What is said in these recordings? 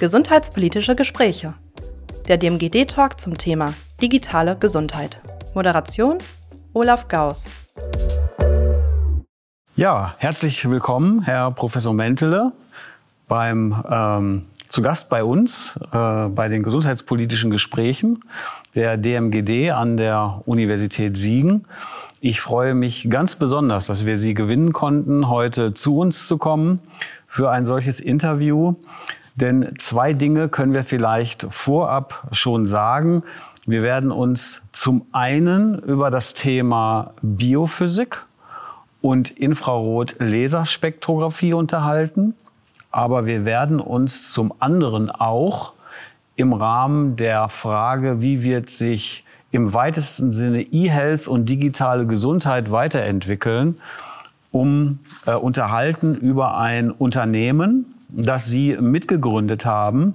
Gesundheitspolitische Gespräche. Der DMGD-Talk zum Thema digitale Gesundheit. Moderation Olaf Gauss. Ja, herzlich willkommen, Herr Professor Mentele, beim ähm, zu Gast bei uns äh, bei den gesundheitspolitischen Gesprächen der DMGD an der Universität Siegen. Ich freue mich ganz besonders, dass wir Sie gewinnen konnten, heute zu uns zu kommen für ein solches Interview. Denn zwei Dinge können wir vielleicht vorab schon sagen. Wir werden uns zum einen über das Thema Biophysik und Infrarot-Laserspektrographie unterhalten. Aber wir werden uns zum anderen auch im Rahmen der Frage, wie wird sich im weitesten Sinne E-Health und digitale Gesundheit weiterentwickeln, um äh, unterhalten über ein Unternehmen, das Sie mitgegründet haben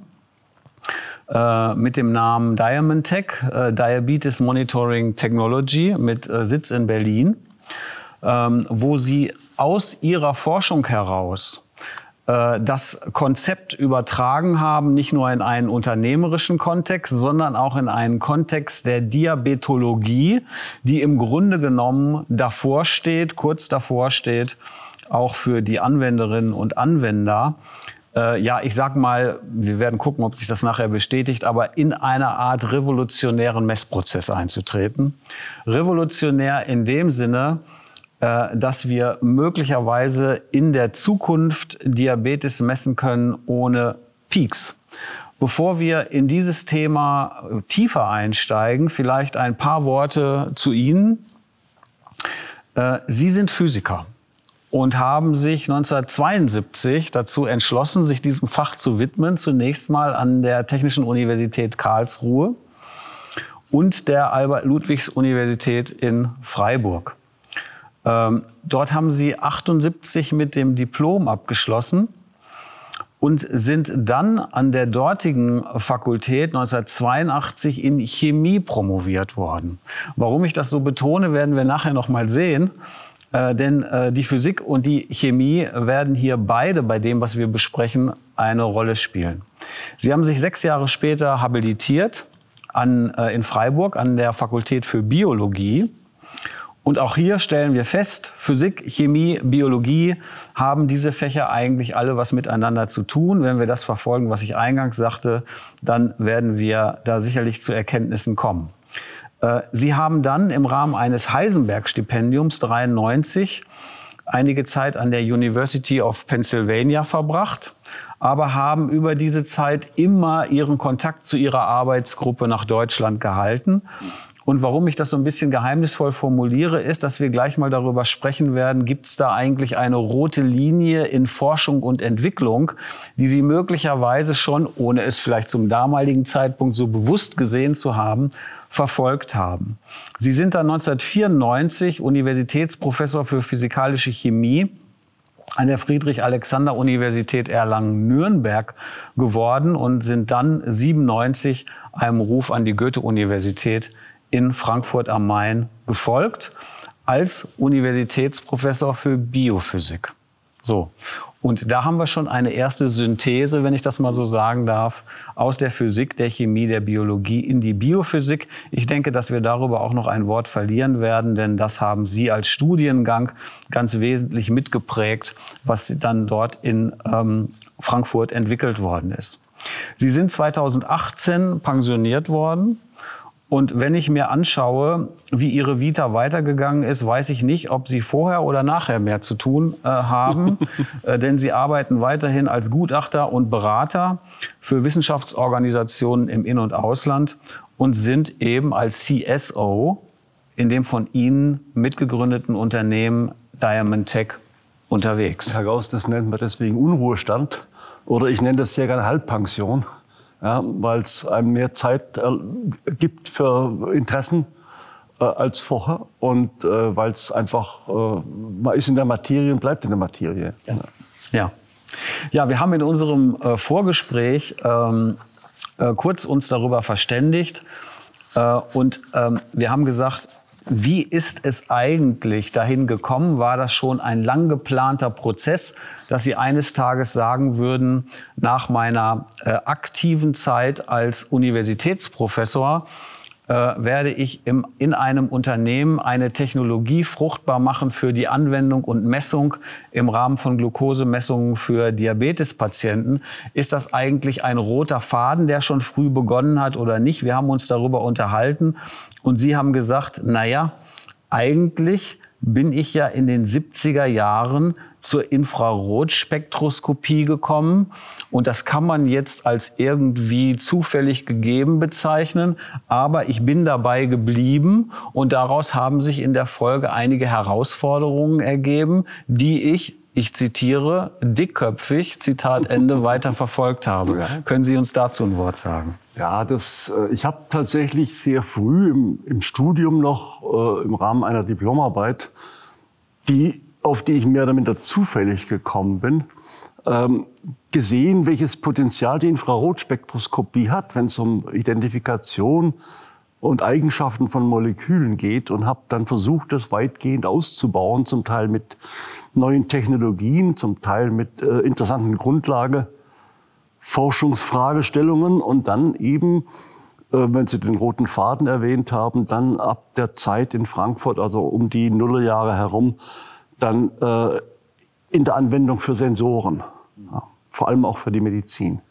äh, mit dem Namen Diamond Tech, äh, Diabetes Monitoring Technology mit äh, Sitz in Berlin, ähm, wo Sie aus Ihrer Forschung heraus das Konzept übertragen haben, nicht nur in einen unternehmerischen Kontext, sondern auch in einen Kontext der Diabetologie, die im Grunde genommen davor steht, kurz davor steht, auch für die Anwenderinnen und Anwender. Äh, ja, ich sag mal, wir werden gucken, ob sich das nachher bestätigt, aber in einer Art revolutionären Messprozess einzutreten. Revolutionär in dem Sinne, äh, dass wir möglicherweise in der Zukunft Diabetes messen können ohne Peaks. Bevor wir in dieses Thema tiefer einsteigen, vielleicht ein paar Worte zu Ihnen. Äh, Sie sind Physiker und haben sich 1972 dazu entschlossen, sich diesem Fach zu widmen, zunächst mal an der Technischen Universität Karlsruhe und der Albert-Ludwigs-Universität in Freiburg. Ähm, dort haben sie 78 mit dem Diplom abgeschlossen und sind dann an der dortigen Fakultät 1982 in Chemie promoviert worden. Warum ich das so betone, werden wir nachher noch mal sehen. Äh, denn äh, die Physik und die Chemie werden hier beide bei dem, was wir besprechen, eine Rolle spielen. Sie haben sich sechs Jahre später habilitiert an, äh, in Freiburg an der Fakultät für Biologie und auch hier stellen wir fest, Physik, Chemie, Biologie haben diese Fächer eigentlich alle was miteinander zu tun. Wenn wir das verfolgen, was ich eingangs sagte, dann werden wir da sicherlich zu Erkenntnissen kommen. Äh, Sie haben dann im Rahmen eines Heisenberg-Stipendiums 93 einige Zeit an der University of Pennsylvania verbracht, aber haben über diese Zeit immer ihren Kontakt zu ihrer Arbeitsgruppe nach Deutschland gehalten. Und warum ich das so ein bisschen geheimnisvoll formuliere, ist, dass wir gleich mal darüber sprechen werden, gibt es da eigentlich eine rote Linie in Forschung und Entwicklung, die Sie möglicherweise schon, ohne es vielleicht zum damaligen Zeitpunkt so bewusst gesehen zu haben, verfolgt haben. Sie sind dann 1994 Universitätsprofessor für physikalische Chemie an der Friedrich-Alexander-Universität Erlangen-Nürnberg geworden und sind dann 97 einem Ruf an die Goethe-Universität in Frankfurt am Main gefolgt als Universitätsprofessor für Biophysik. So. Und da haben wir schon eine erste Synthese, wenn ich das mal so sagen darf, aus der Physik, der Chemie, der Biologie in die Biophysik. Ich denke, dass wir darüber auch noch ein Wort verlieren werden, denn das haben Sie als Studiengang ganz wesentlich mitgeprägt, was dann dort in ähm, Frankfurt entwickelt worden ist. Sie sind 2018 pensioniert worden und wenn ich mir anschaue, wie Ihre Vita weitergegangen ist, weiß ich nicht, ob Sie vorher oder nachher mehr zu tun äh, haben. äh, denn Sie arbeiten weiterhin als Gutachter und Berater für Wissenschaftsorganisationen im In- und Ausland und sind eben als CSO in dem von Ihnen mitgegründeten Unternehmen Diamond Tech unterwegs. Herr Gauss, das nennt man deswegen Unruhestand. Oder ich nenne das sehr gerne Halbpension ja, weil es einem mehr Zeit äh, gibt für Interessen äh, als vorher und äh, weil es einfach, äh, man ist in der Materie und bleibt in der Materie. Ja, ja. ja wir haben in unserem äh, Vorgespräch ähm, äh, kurz uns darüber verständigt und ähm, wir haben gesagt, Wie ist es eigentlich dahin gekommen? War das schon ein lang geplanter Prozess, dass Sie eines Tages sagen würden, nach meiner äh, aktiven Zeit als Universitätsprofessor, äh, werde ich im, in einem Unternehmen eine Technologie fruchtbar machen für die Anwendung und Messung im Rahmen von Glukosemessungen für Diabetespatienten. Ist das eigentlich ein roter Faden, der schon früh begonnen hat oder nicht? Wir haben uns darüber unterhalten und Sie haben gesagt, na ja, eigentlich bin ich ja in den 70er Jahren zur Infrarotspektroskopie gekommen. Und das kann man jetzt als irgendwie zufällig gegeben bezeichnen. Aber ich bin dabei geblieben und daraus haben sich in der Folge einige Herausforderungen ergeben, die ich ich zitiere, dickköpfig, Zitat Ende, weiter verfolgt habe. Ja. Können Sie uns dazu ein Wort sagen? Ja, das, äh, ich habe tatsächlich sehr früh im, im Studium noch äh, im Rahmen einer Diplomarbeit die auf die ich mehr oder minder zufällig gekommen bin, ähm, gesehen, welches Potenzial die Infrarotspektroskopie hat, wenn es um Identifikation und Eigenschaften von Molekülen geht und habe dann versucht, das weitgehend auszubauen, zum Teil mit neuen Technologien, zum Teil mit äh, interessanten Grundlage, Forschungsfragestellungen und dann eben, äh, wenn Sie den roten Faden erwähnt haben, dann ab der Zeit in Frankfurt, also um die Nullerjahre herum, dann äh, in der Anwendung für Sensoren, ja, vor allem auch für die Medizin.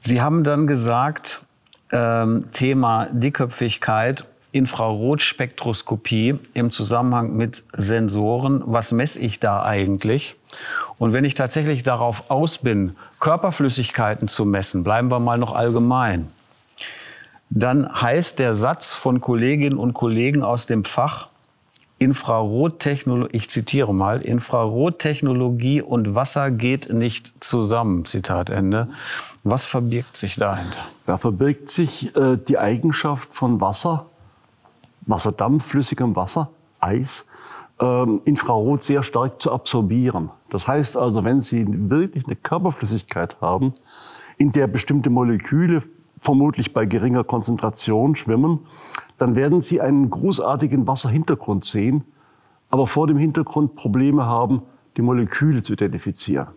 Sie haben dann gesagt, ähm, Thema Dickköpfigkeit, Infrarotspektroskopie im Zusammenhang mit Sensoren. Was messe ich da eigentlich? Und wenn ich tatsächlich darauf aus bin, Körperflüssigkeiten zu messen, bleiben wir mal noch allgemein, dann heißt der Satz von Kolleginnen und Kollegen aus dem Fach, Infrarottechnologie, ich zitiere mal, Infrarottechnologie und Wasser geht nicht zusammen, Zitat Ende. Was verbirgt sich dahinter? Da verbirgt sich äh, die Eigenschaft von Wasser, Wasserdampf, flüssigem Wasser, Eis, ähm, Infrarot sehr stark zu absorbieren. Das heißt also, wenn Sie wirklich eine Körperflüssigkeit haben, in der bestimmte Moleküle vermutlich bei geringer Konzentration schwimmen, dann werden Sie einen großartigen Wasserhintergrund sehen, aber vor dem Hintergrund Probleme haben, die Moleküle zu identifizieren.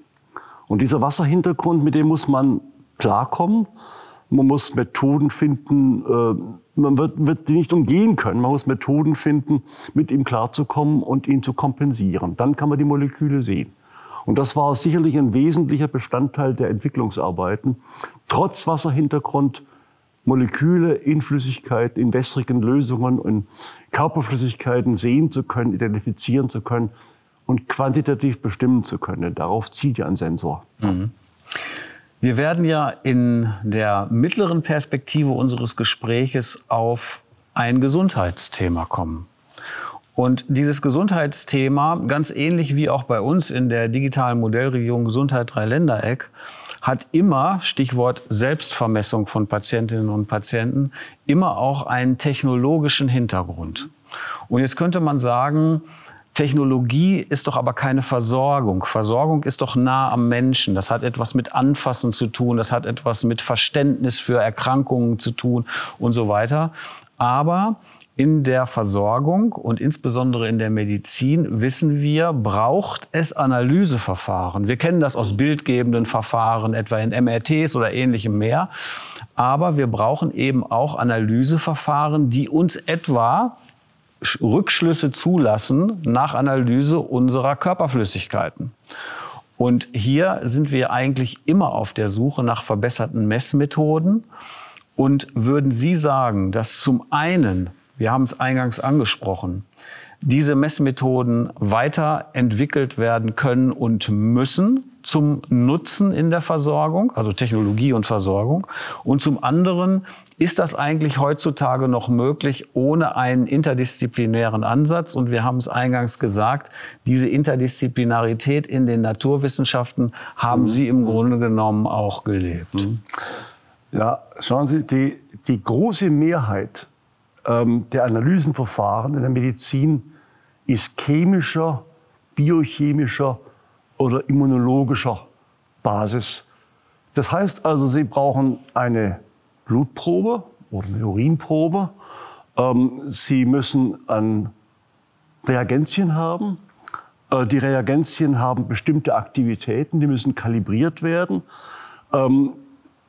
Und dieser Wasserhintergrund, mit dem muss man klarkommen. Man muss Methoden finden, äh, man wird, wird die nicht umgehen können. Man muss Methoden finden, mit ihm klarzukommen und ihn zu kompensieren. Dann kann man die Moleküle sehen. Und das war sicherlich ein wesentlicher Bestandteil der Entwicklungsarbeiten. Trotz Wasserhintergrund Moleküle in Flüssigkeit, in wässrigen Lösungen und Körperflüssigkeiten sehen zu können, identifizieren zu können und quantitativ bestimmen zu können. Darauf zieht ja ein Sensor. Mhm. Wir werden ja in der mittleren Perspektive unseres Gespräches auf ein Gesundheitsthema kommen. Und dieses Gesundheitsthema, ganz ähnlich wie auch bei uns in der digitalen Modellregion Gesundheit Dreiländereck, hat immer, Stichwort Selbstvermessung von Patientinnen und Patienten, immer auch einen technologischen Hintergrund. Und jetzt könnte man sagen, Technologie ist doch aber keine Versorgung. Versorgung ist doch nah am Menschen. Das hat etwas mit Anfassen zu tun, das hat etwas mit Verständnis für Erkrankungen zu tun und so weiter. Aber in der Versorgung und insbesondere in der Medizin wissen wir, braucht es Analyseverfahren. Wir kennen das aus bildgebenden Verfahren, etwa in MRTs oder ähnlichem mehr. Aber wir brauchen eben auch Analyseverfahren, die uns etwa Rückschlüsse zulassen nach Analyse unserer Körperflüssigkeiten. Und hier sind wir eigentlich immer auf der Suche nach verbesserten Messmethoden. Und würden Sie sagen, dass zum einen wir haben es eingangs angesprochen, diese Messmethoden weiterentwickelt werden können und müssen zum Nutzen in der Versorgung, also Technologie und Versorgung. Und zum anderen ist das eigentlich heutzutage noch möglich ohne einen interdisziplinären Ansatz. Und wir haben es eingangs gesagt, diese Interdisziplinarität in den Naturwissenschaften haben Sie im Grunde genommen auch gelebt. Mhm. Ja, schauen Sie, die, die große Mehrheit der Analysenverfahren in der Medizin ist chemischer, biochemischer oder immunologischer Basis. Das heißt also, Sie brauchen eine Blutprobe oder eine Urinprobe, Ähm, Sie müssen ein Reagenzien haben. Äh, die Reagenzien haben bestimmte Aktivitäten, die müssen kalibriert werden. Ähm,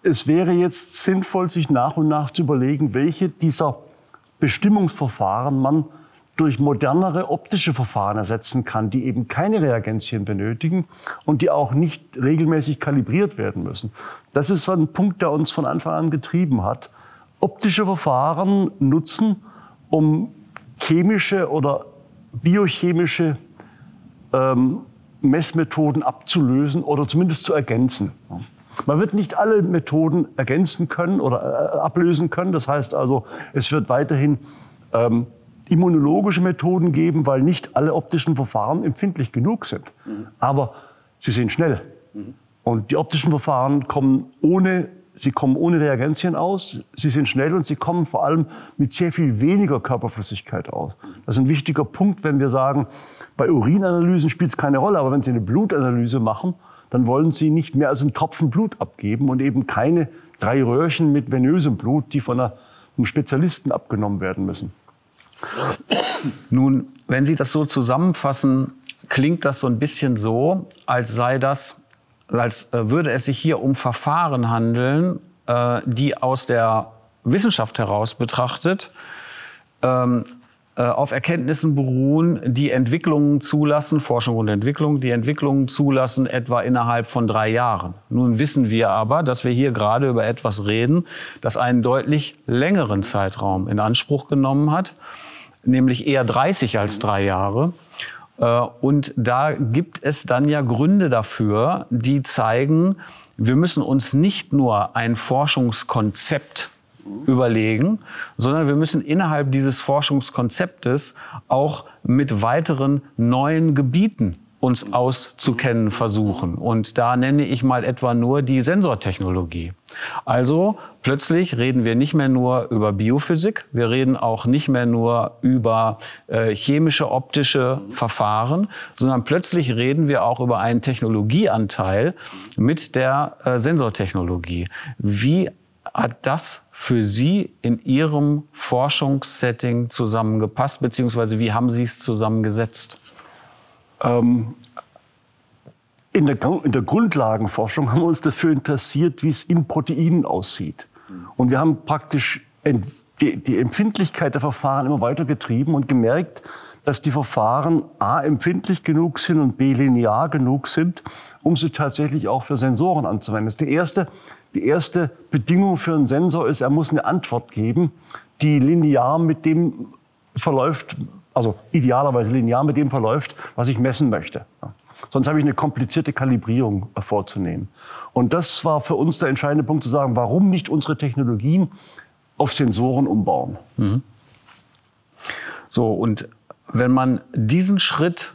es wäre jetzt sinnvoll, sich nach und nach zu überlegen, welche dieser Bestimmungsverfahren man durch modernere optische Verfahren ersetzen kann, die eben keine Reagenzien benötigen und die auch nicht regelmäßig kalibriert werden müssen. Das ist so ein Punkt, der uns von Anfang an getrieben hat. Optische Verfahren nutzen, um chemische oder biochemische ähm, Messmethoden abzulösen oder zumindest zu ergänzen. Man wird nicht alle Methoden ergänzen können oder äh, ablösen können. Das heißt also, es wird weiterhin ähm, immunologische Methoden geben, weil nicht alle optischen Verfahren empfindlich genug sind. Mhm. Aber sie sind schnell. Mhm. Und die optischen Verfahren kommen ohne, sie kommen ohne Reagenzien aus, sie sind schnell und sie kommen vor allem mit sehr viel weniger Körperflüssigkeit aus. Das ist ein wichtiger Punkt, wenn wir sagen, bei Urinanalysen spielt es keine Rolle, aber wenn Sie eine Blutanalyse machen, dann wollen Sie nicht mehr als einen Tropfen Blut abgeben und eben keine drei Röhrchen mit venösem Blut, die von einem Spezialisten abgenommen werden müssen. Nun, wenn Sie das so zusammenfassen, klingt das so ein bisschen so, als sei das, als äh, würde es sich hier um Verfahren handeln, äh, die aus der Wissenschaft heraus betrachtet ähm, äh, auf Erkenntnissen beruhen, die Entwicklungen zulassen, Forschung und Entwicklung, die Entwicklungen zulassen etwa innerhalb von drei Jahren. Nun wissen wir aber, dass wir hier gerade über etwas reden, das einen deutlich längeren Zeitraum in Anspruch genommen hat, nämlich eher 30 als drei Jahre. Äh, und da gibt es dann ja Gründe dafür, die zeigen, wir müssen uns nicht nur ein Forschungskonzept überlegen, sondern wir müssen innerhalb dieses Forschungskonzeptes auch mit weiteren neuen Gebieten uns auszukennen versuchen. Und da nenne ich mal etwa nur die Sensortechnologie. Also plötzlich reden wir nicht mehr nur über Biophysik, wir reden auch nicht mehr nur über äh, chemische, optische Verfahren, sondern plötzlich reden wir auch über einen Technologieanteil mit der äh, Sensortechnologie. Wie hat das für Sie in Ihrem Forschungssetting zusammengepasst, beziehungsweise wie haben Sie es zusammengesetzt? Ähm, in, der, in der Grundlagenforschung haben wir uns dafür interessiert, wie es in Proteinen aussieht. Und wir haben praktisch die, die Empfindlichkeit der Verfahren immer weiter getrieben und gemerkt, dass die Verfahren A empfindlich genug sind und B linear genug sind, um sie tatsächlich auch für Sensoren anzuwenden. Das ist die erste die erste Bedingung für einen Sensor ist, er muss eine Antwort geben, die linear mit dem verläuft, also idealerweise linear mit dem verläuft, was ich messen möchte. Sonst habe ich eine komplizierte Kalibrierung vorzunehmen. Und das war für uns der entscheidende Punkt zu sagen, warum nicht unsere Technologien auf Sensoren umbauen. Mhm. So, und wenn man diesen Schritt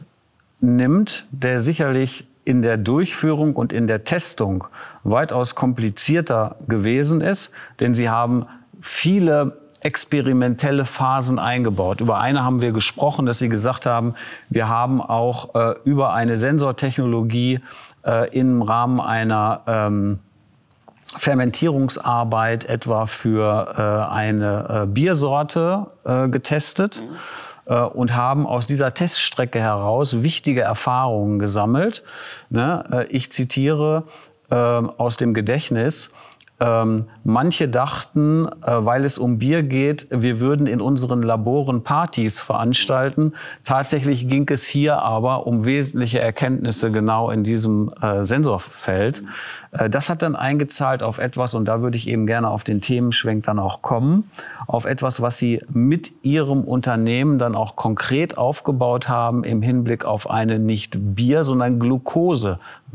nimmt, der sicherlich in der Durchführung und in der Testung weitaus komplizierter gewesen ist, denn sie haben viele experimentelle Phasen eingebaut. Über eine haben wir gesprochen, dass Sie gesagt haben, wir haben auch äh, über eine Sensortechnologie äh, im Rahmen einer ähm, Fermentierungsarbeit etwa für äh, eine äh, Biersorte äh, getestet. Mhm und haben aus dieser Teststrecke heraus wichtige Erfahrungen gesammelt. Ne? Äh, ich zitiere ähm, aus dem Gedächtnis, ähm, manche dachten, äh, weil es um Bier geht, wir würden in unseren Laboren Partys veranstalten. Tatsächlich ging es hier aber um wesentliche Erkenntnisse genau in diesem äh, Sensorfeld. Äh, das hat dann eingezahlt auf etwas, und da würde ich eben gerne auf den Themenschwenk dann auch kommen, auf etwas, was Sie mit Ihrem Unternehmen dann auch konkret aufgebaut haben im Hinblick auf eine nicht Bier, sondern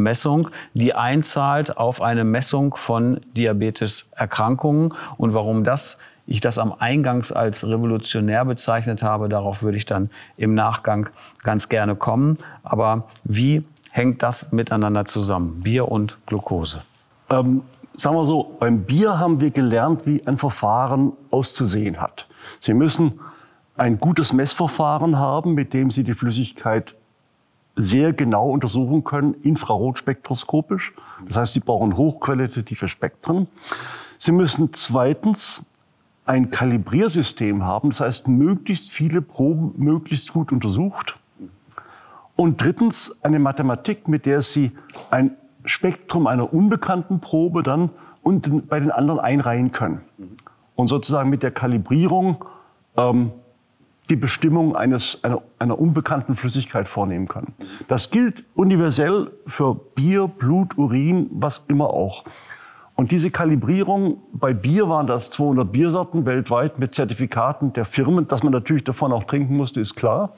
Glukosemessung, die einzahlt auf eine Messung von Diabetes Diabeteserkrankungen. Und warum das ich das am Eingangs als revolutionär bezeichnet habe, darauf würde ich dann im Nachgang ganz gerne kommen. Aber wie hängt das miteinander zusammen, Bier und Glucose? Ähm, sagen wir so, beim Bier haben wir gelernt, wie ein Verfahren auszusehen hat. Sie müssen ein gutes Messverfahren haben, mit dem Sie die Flüssigkeit sehr genau untersuchen können, infrarotspektroskopisch. Das heißt, Sie brauchen hochqualitative Spektren. Sie müssen zweitens ein Kalibriersystem haben, das heißt möglichst viele Proben möglichst gut untersucht. Und drittens eine Mathematik, mit der Sie ein Spektrum einer unbekannten Probe dann und bei den anderen einreihen können. Und sozusagen mit der Kalibrierung ähm, die Bestimmung eines, einer, einer unbekannten Flüssigkeit vornehmen können. Das gilt universell für Bier, Blut, Urin, was immer auch. Und diese Kalibrierung, bei Bier waren das 200 Biersorten weltweit mit Zertifikaten der Firmen, dass man natürlich davon auch trinken musste, ist klar.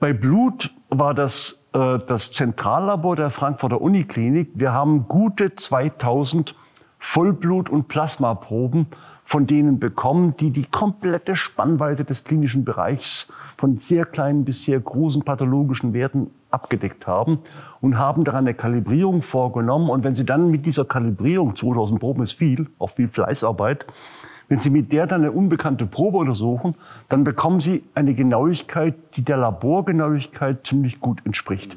Bei Blut war das äh, das Zentrallabor der Frankfurter Uniklinik. Wir haben gute 2000 Vollblut- und Plasmaproben von denen bekommen, die die komplette Spannweite des klinischen Bereichs von sehr kleinen bis sehr großen pathologischen Werten abgedeckt haben und haben daran eine Kalibrierung vorgenommen. Und wenn Sie dann mit dieser Kalibrierung, 2000 Proben ist viel, auch viel Fleißarbeit, wenn Sie mit der dann eine unbekannte Probe untersuchen, dann bekommen Sie eine Genauigkeit, die der Laborgenauigkeit ziemlich gut entspricht.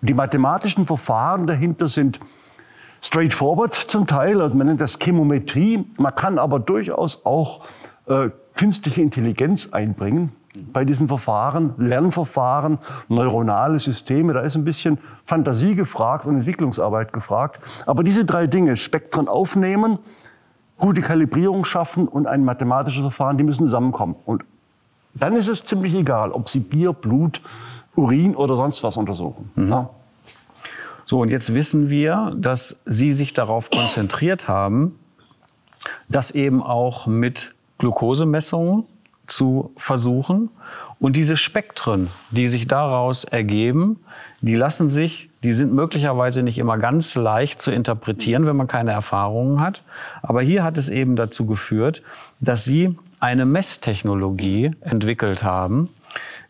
Und die mathematischen Verfahren dahinter sind straightforward zum Teil, also man nennt das Chemometrie. Man kann aber durchaus auch äh, künstliche Intelligenz einbringen bei diesen Verfahren, Lernverfahren, neuronale Systeme. Da ist ein bisschen Fantasie gefragt und Entwicklungsarbeit gefragt. Aber diese drei Dinge, Spektren aufnehmen, gute Kalibrierung schaffen und ein mathematisches Verfahren, die müssen zusammenkommen. Und dann ist es ziemlich egal, ob Sie Bier, Blut, Urin oder sonst was untersuchen. Mhm. Ja. So, und jetzt wissen wir, dass Sie sich darauf konzentriert haben, das eben auch mit Glukosemessungen zu versuchen. Und diese Spektren, die sich daraus ergeben, die lassen sich, die sind möglicherweise nicht immer ganz leicht zu interpretieren, wenn man keine Erfahrungen hat. Aber hier hat es eben dazu geführt, dass sie eine Messtechnologie entwickelt haben,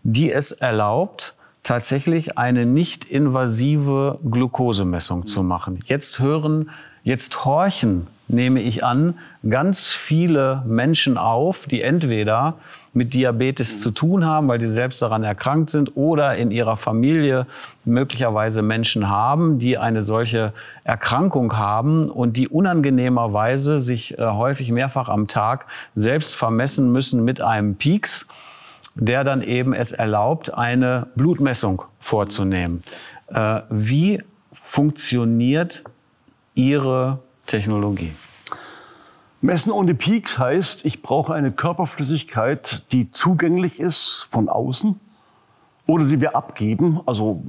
die es erlaubt, tatsächlich eine nicht invasive Glukosemessung zu machen. Jetzt hören, jetzt horchen nehme ich an, ganz viele Menschen auf, die entweder mit Diabetes zu tun haben, weil sie selbst daran erkrankt sind oder in ihrer Familie möglicherweise Menschen haben, die eine solche Erkrankung haben und die unangenehmerweise sich äh, häufig mehrfach am Tag selbst vermessen müssen mit einem Peaks, der dann eben es erlaubt, eine Blutmessung vorzunehmen. Äh, wie funktioniert Ihre Technologie? Messen ohne Peaks heißt, ich brauche eine Körperflüssigkeit, die zugänglich ist von außen oder die wir abgeben. Also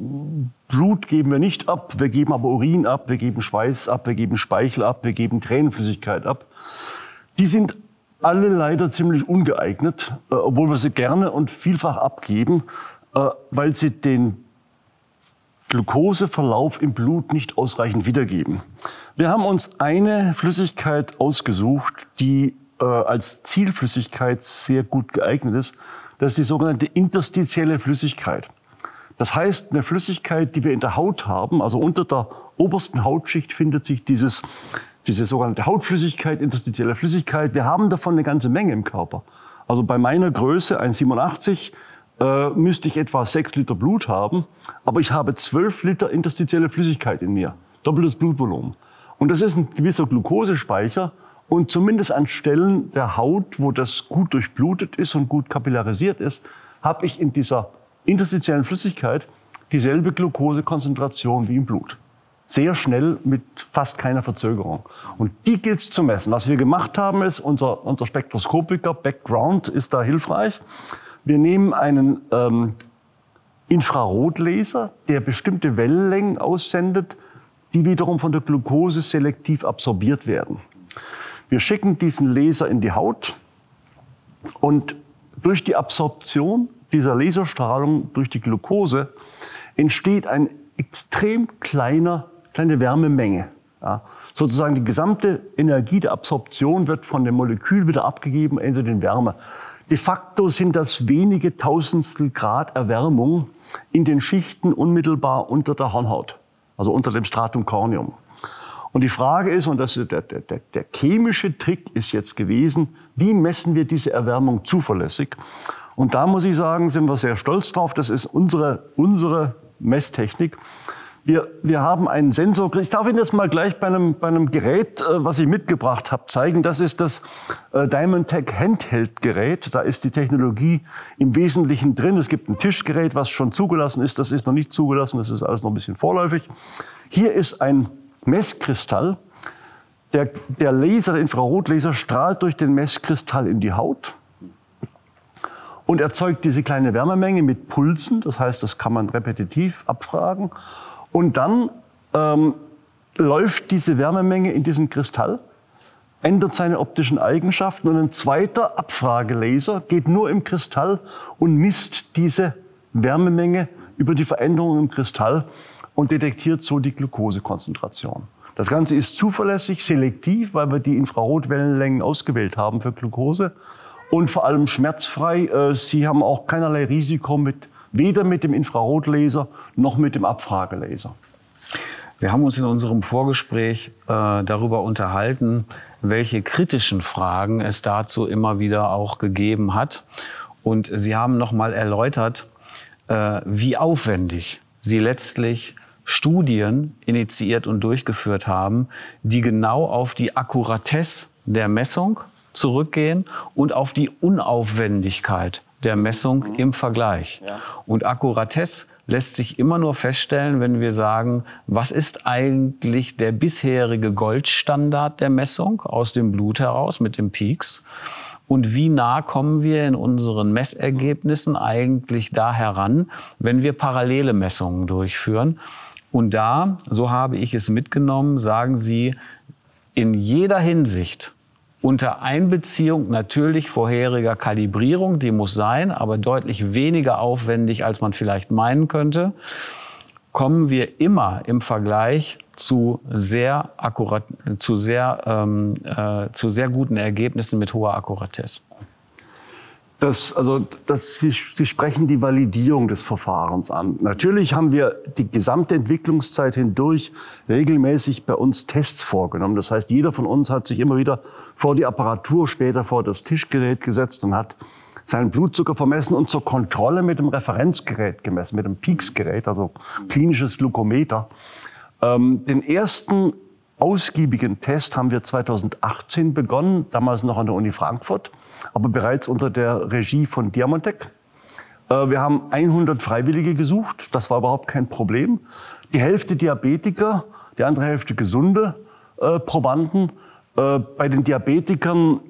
Blut geben wir nicht ab, wir geben aber Urin ab, wir geben Schweiß ab, wir geben Speichel ab, wir geben Tränenflüssigkeit ab. Die sind alle leider ziemlich ungeeignet, äh, obwohl wir sie gerne und vielfach abgeben, äh, weil sie den Glukoseverlauf im Blut nicht ausreichend wiedergeben. Wir haben uns eine Flüssigkeit ausgesucht, die äh, als Zielflüssigkeit sehr gut geeignet ist. Das ist die sogenannte interstitielle Flüssigkeit. Das heißt, eine Flüssigkeit, die wir in der Haut haben, also unter der obersten Hautschicht findet sich dieses, diese sogenannte Hautflüssigkeit, interstitielle Flüssigkeit. Wir haben davon eine ganze Menge im Körper. Also bei meiner Größe, 1,87, äh, müsste ich etwa sechs Liter Blut haben, aber ich habe zwölf Liter interstitielle Flüssigkeit in mir, doppeltes Blutvolumen. Und das ist ein gewisser Glukosespeicher. Und zumindest an Stellen der Haut, wo das gut durchblutet ist und gut kapillarisiert ist, habe ich in dieser interstitiellen Flüssigkeit dieselbe Glukosekonzentration wie im Blut. Sehr schnell mit fast keiner Verzögerung. Und die gilt es zu messen. Was wir gemacht haben, ist, unser, unser Spektroskopiker Background ist da hilfreich. Wir nehmen einen ähm, Infrarotlaser, der bestimmte Wellenlängen aussendet, die wiederum von der Glucose selektiv absorbiert werden. Wir schicken diesen Laser in die Haut und durch die Absorption dieser Laserstrahlung durch die Glucose entsteht ein extrem kleiner, kleine Wärmemenge. Ja, sozusagen die gesamte Energie der Absorption wird von dem Molekül wieder abgegeben, in Wärme. De facto sind das wenige Tausendstel Grad Erwärmung in den Schichten unmittelbar unter der Hornhaut, also unter dem Stratum corneum. Und die Frage ist, und das ist der, der, der chemische Trick ist jetzt gewesen, wie messen wir diese Erwärmung zuverlässig? Und da muss ich sagen, sind wir sehr stolz drauf. Das ist unsere, unsere Messtechnik. Wir, wir haben einen Sensor. Ich darf Ihnen jetzt mal gleich bei einem, bei einem Gerät, äh, was ich mitgebracht habe, zeigen. Das ist das äh, Diamond-Tech Handheld-Gerät. Da ist die Technologie im Wesentlichen drin. Es gibt ein Tischgerät, was schon zugelassen ist. Das ist noch nicht zugelassen. Das ist alles noch ein bisschen vorläufig. Hier ist ein Messkristall. Der, der Laser, der Infrarotlaser, strahlt durch den Messkristall in die Haut und erzeugt diese kleine Wärmemenge mit Pulsen. Das heißt, das kann man repetitiv abfragen. Und dann ähm, läuft diese Wärmemenge in diesen Kristall, ändert seine optischen Eigenschaften und ein zweiter Abfragelaser geht nur im Kristall und misst diese Wärmemenge über die Veränderungen im Kristall und detektiert so die Glukosekonzentration. Das Ganze ist zuverlässig, selektiv, weil wir die Infrarotwellenlängen ausgewählt haben für Glucose und vor allem schmerzfrei. Äh, Sie haben auch keinerlei Risiko mit Weder mit dem Infrarotlaser noch mit dem Abfragelaser. Wir haben uns in unserem Vorgespräch äh, darüber unterhalten, welche kritischen Fragen es dazu immer wieder auch gegeben hat. Und Sie haben nochmal erläutert, äh, wie aufwendig Sie letztlich Studien initiiert und durchgeführt haben, die genau auf die Akkuratesse der Messung zurückgehen und auf die Unaufwendigkeit der Messung mhm. im Vergleich. Ja. Und Akkuratesse lässt sich immer nur feststellen, wenn wir sagen, was ist eigentlich der bisherige Goldstandard der Messung aus dem Blut heraus mit dem Peaks und wie nah kommen wir in unseren Messergebnissen eigentlich da heran, wenn wir parallele Messungen durchführen. Und da, so habe ich es mitgenommen, sagen Sie, in jeder Hinsicht unter Einbeziehung natürlich vorheriger Kalibrierung, die muss sein, aber deutlich weniger aufwendig, als man vielleicht meinen könnte, kommen wir immer im Vergleich zu sehr akkurat, zu sehr, ähm, äh, zu sehr guten Ergebnissen mit hoher Akkuratesse. Das, also, das, Sie, Sie sprechen die Validierung des Verfahrens an. Natürlich haben wir die gesamte Entwicklungszeit hindurch regelmäßig bei uns Tests vorgenommen. Das heißt, jeder von uns hat sich immer wieder vor die Apparatur, später vor das Tischgerät gesetzt und hat seinen Blutzucker vermessen und zur Kontrolle mit dem Referenzgerät gemessen, mit dem Peaks-Gerät, also klinisches Glukometer. Ähm, den ersten ausgiebigen Test haben wir 2018 begonnen, damals noch an der Uni Frankfurt aber bereits unter der Regie von Diamantec. Äh, wir haben 100 Freiwillige gesucht, das war überhaupt kein Problem. Die Hälfte Diabetiker, die andere Hälfte gesunde äh, Probanden. Äh, bei den Diabetikern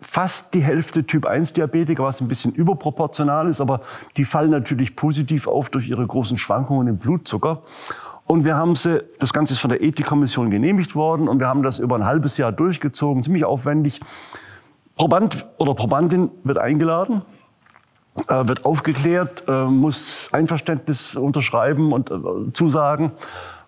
fast die Hälfte Typ 1 Diabetiker, was ein bisschen überproportional ist, aber die fallen natürlich positiv auf durch ihre großen Schwankungen im Blutzucker. Und wir haben sie, das Ganze ist von der Ethikkommission genehmigt worden und wir haben das über ein halbes Jahr durchgezogen, ziemlich aufwendig. Proband oder Probandin wird eingeladen, äh, wird aufgeklärt, äh, muss Einverständnis unterschreiben und äh, zusagen.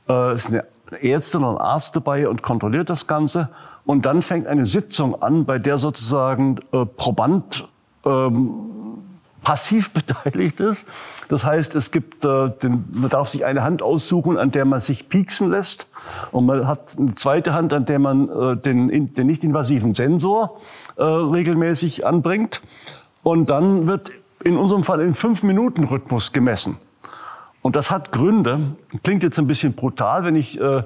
Äh, ist eine Ärztin oder ein Arzt dabei und kontrolliert das Ganze. Und dann fängt eine Sitzung an, bei der sozusagen äh, Proband ähm, passiv beteiligt ist. Das heißt, es gibt, äh, den, man darf sich eine Hand aussuchen, an der man sich pieksen lässt. Und man hat eine zweite Hand, an der man äh, den, den nicht-invasiven Sensor äh, regelmäßig anbringt. Und dann wird in unserem Fall in Fünf-Minuten-Rhythmus gemessen. Und das hat Gründe. Klingt jetzt ein bisschen brutal, wenn ich äh,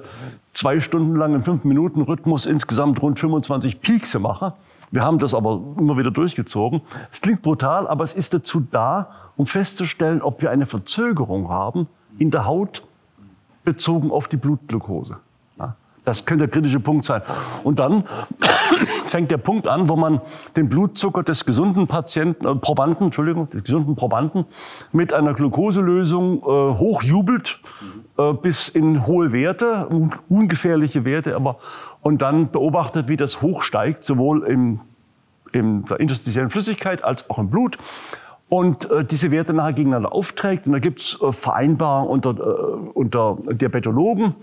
zwei Stunden lang im Fünf-Minuten-Rhythmus insgesamt rund 25 Piekse mache. Wir haben das aber immer wieder durchgezogen. Es klingt brutal, aber es ist dazu da, um festzustellen, ob wir eine Verzögerung haben in der Haut bezogen auf die Blutglucose. Das könnte der kritische Punkt sein. Und dann fängt der Punkt an, wo man den Blutzucker des gesunden Patienten, äh, Probanden, Entschuldigung, des gesunden Probanden mit einer Glukoselösung äh, hochjubelt äh, bis in hohe Werte, ungefährliche Werte, aber und dann beobachtet, wie das hochsteigt, sowohl im, in der interstitiellen Flüssigkeit als auch im Blut und äh, diese Werte nachher gegeneinander aufträgt. Und da gibt's äh, Vereinbarungen unter, äh, unter Diabetologen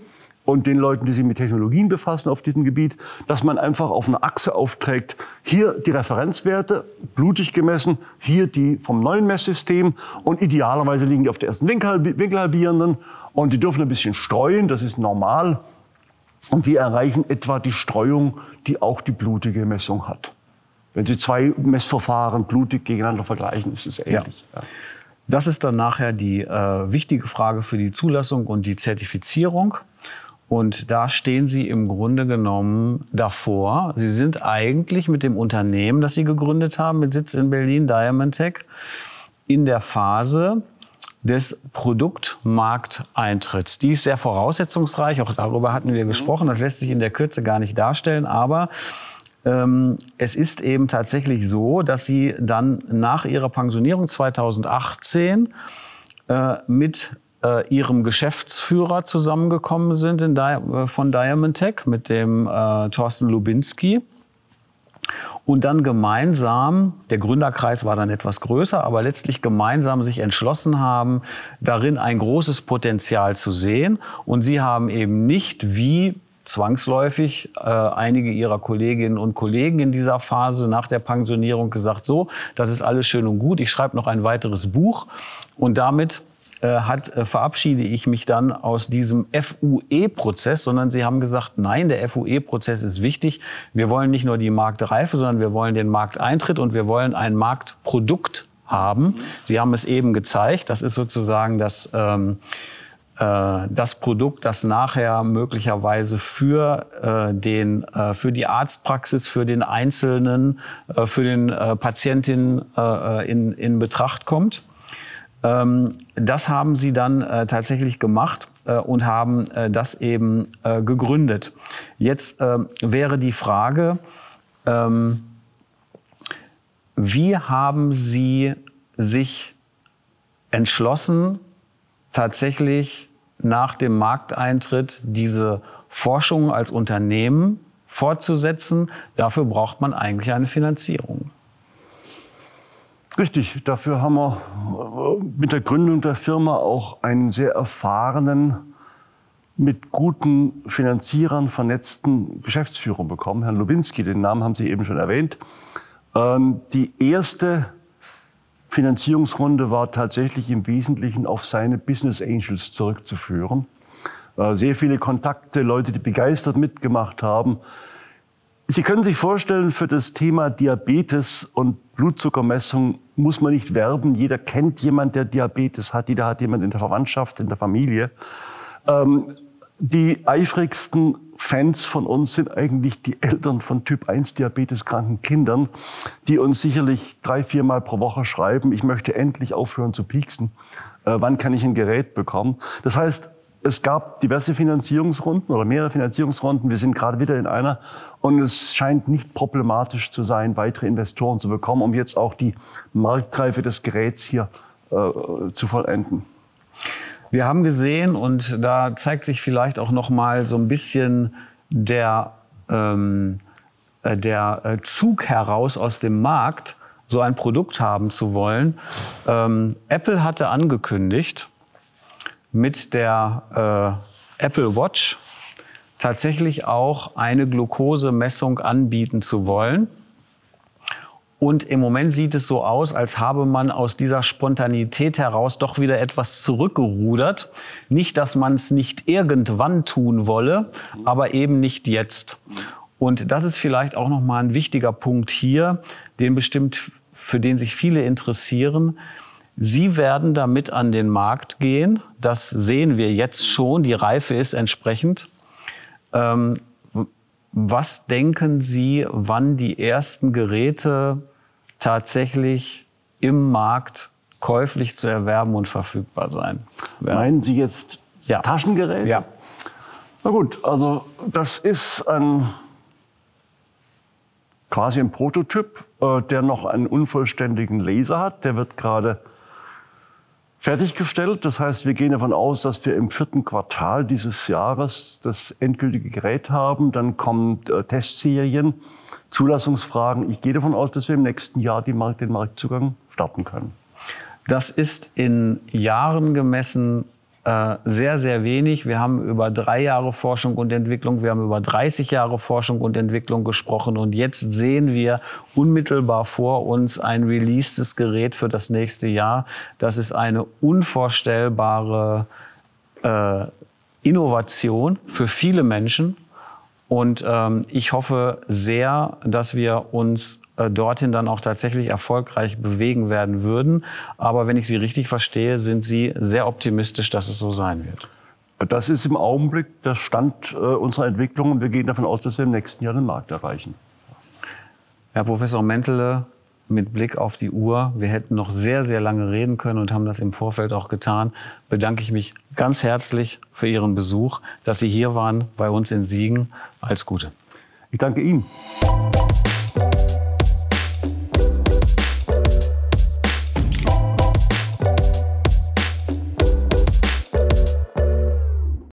und den Leuten, die sich mit Technologien befassen auf diesem Gebiet, dass man einfach auf einer Achse aufträgt, hier die Referenzwerte, blutig gemessen, hier die vom neuen Messsystem und idealerweise liegen die auf der ersten Winkelhalbierenden und die dürfen ein bisschen streuen, das ist normal. Und wir erreichen etwa die Streuung, die auch die blutige Messung hat. Wenn Sie zwei Messverfahren blutig gegeneinander vergleichen, ist es ähnlich. Ja. Das ist dann nachher die äh, wichtige Frage für die Zulassung und die Zertifizierung. Und da stehen Sie im Grunde genommen davor. Sie sind eigentlich mit dem Unternehmen, das Sie gegründet haben, mit Sitz in Berlin, Diamond Tech, in der Phase des Produktmarkteintritts. Die ist sehr voraussetzungsreich, auch darüber hatten wir gesprochen, das lässt sich in der Kürze gar nicht darstellen, aber ähm, es ist eben tatsächlich so, dass sie dann nach ihrer Pensionierung 2018 äh, mit äh, ihrem Geschäftsführer zusammengekommen sind in Di äh, von Diamond Tech, mit dem äh, Thorsten Lubinski. Und dann gemeinsam, der Gründerkreis war dann etwas größer, aber letztlich gemeinsam sich entschlossen haben, darin ein großes Potenzial zu sehen. Und sie haben eben nicht wie zwangsläufig äh, einige ihrer Kolleginnen und Kollegen in dieser Phase nach der Pensionierung gesagt, so, das ist alles schön und gut, ich schreibe noch ein weiteres Buch und damit hat, äh, verabschiede ich mich dann aus diesem FUE-Prozess, sondern sie haben gesagt, nein, der FUE-Prozess ist wichtig. Wir wollen nicht nur die Marktreife, sondern wir wollen den Markteintritt und wir wollen ein Marktprodukt haben. Sie haben es eben gezeigt. Das ist sozusagen das, ähm, äh, das Produkt, das nachher möglicherweise für äh, den, äh, für die Arztpraxis, für den Einzelnen, äh, für den äh, Patientin äh, in, in Betracht kommt. Ähm, das haben sie dann äh, tatsächlich gemacht äh, und haben äh, das eben gegründet. Jetzt ähm, wäre die Frage, ähm, wie haben Sie sich entschlossen, tatsächlich nach dem Markteintritt diese Forschung als Unternehmen fortzusetzen? Dafür braucht man eigentlich eine Finanzierung. Richtig, dafür haben wir äh, mit der Gründung der Firma auch einen sehr erfahrenen, mit guten Finanzierern vernetzten Geschäftsführer bekommen, Herrn Lubinski, den Namen haben Sie eben schon erwähnt. Ähm, die erste Finanzierungsrunde war tatsächlich im Wesentlichen auf seine Business Angels zurückzuführen. Äh, sehr viele Kontakte, Leute, die begeistert mitgemacht haben. Sie können sich vorstellen, für das Thema Diabetes und Blutzuckermessung muss man nicht werben. Jeder kennt jemand, der Diabetes hat. Jeder hat jemand in der Verwandtschaft, in der Familie. Ähm, die eifrigsten Fans von uns sind eigentlich die Eltern von Typ 1 Diabetes kranken Kindern, die uns sicherlich drei, viermal pro Woche schreiben, ich möchte endlich aufhören zu pieksen. Äh, wann kann ich ein Gerät bekommen? Das heißt, es gab diverse Finanzierungsrunden oder mehrere Finanzierungsrunden. Wir sind gerade wieder in einer. Und es scheint nicht problematisch zu sein, weitere Investoren zu bekommen, um jetzt auch die Marktreife des Geräts hier äh, zu vollenden. Wir haben gesehen, und da zeigt sich vielleicht auch noch mal so ein bisschen der, ähm, äh, der äh, Zug heraus aus dem Markt, so ein Produkt haben zu wollen. Ähm, Apple hatte angekündigt, mit der äh, Apple Watch tatsächlich auch eine Glukosemessung anbieten zu wollen. Und im Moment sieht es so aus, als habe man aus dieser Spontanität heraus doch wieder etwas zurückgerudert. Nicht, dass man es nicht irgendwann tun wolle, aber eben nicht jetzt. Und das ist vielleicht auch noch mal ein wichtiger Punkt hier, den bestimmt für den sich viele interessieren. Sie werden damit an den Markt gehen. Das sehen wir jetzt schon. Die Reife ist entsprechend. Ähm, was denken Sie, wann die ersten Geräte tatsächlich im Markt käuflich zu erwerben und verfügbar sein werden? Meinen Sie jetzt ja. Taschengerät? Ja. Na gut, also das ist ein quasi ein Prototyp, äh, der noch einen unvollständigen Laser hat. Der wird gerade fertiggestellt. Das heißt, wir gehen davon aus, dass wir im vierten Quartal dieses Jahres das endgültige Gerät haben. Dann kommen äh, Testserien, Zulassungsfragen. Ich gehe davon aus, dass wir im nächsten Jahr Markt, den Marktzugang starten können. Das ist in Jahren gemessen sehr, sehr wenig. Wir haben über drei Jahre Forschung und Entwicklung, wir haben über 30 Jahre Forschung und Entwicklung gesprochen und jetzt sehen wir unmittelbar vor uns ein releasedes Gerät für das nächste Jahr. Das ist eine unvorstellbare äh, Innovation für viele Menschen und ähm, ich hoffe sehr, dass wir uns äh, dorthin dann auch tatsächlich erfolgreich bewegen werden würden. Aber wenn ich Sie richtig verstehe, sind Sie sehr optimistisch, dass es so sein wird. Das ist im Augenblick der Stand äh, unserer Entwicklung und wir gehen davon aus, dass wir im nächsten Jahr den Markt erreichen. Herr Professor Mentele, mit Blick auf die Uhr, wir hätten noch sehr, sehr lange reden können und haben das im Vorfeld auch getan, bedanke ich mich ganz herzlich für Ihren Besuch, dass Sie hier waren bei uns in Siegen. Alles Gute. Ich danke Ihnen.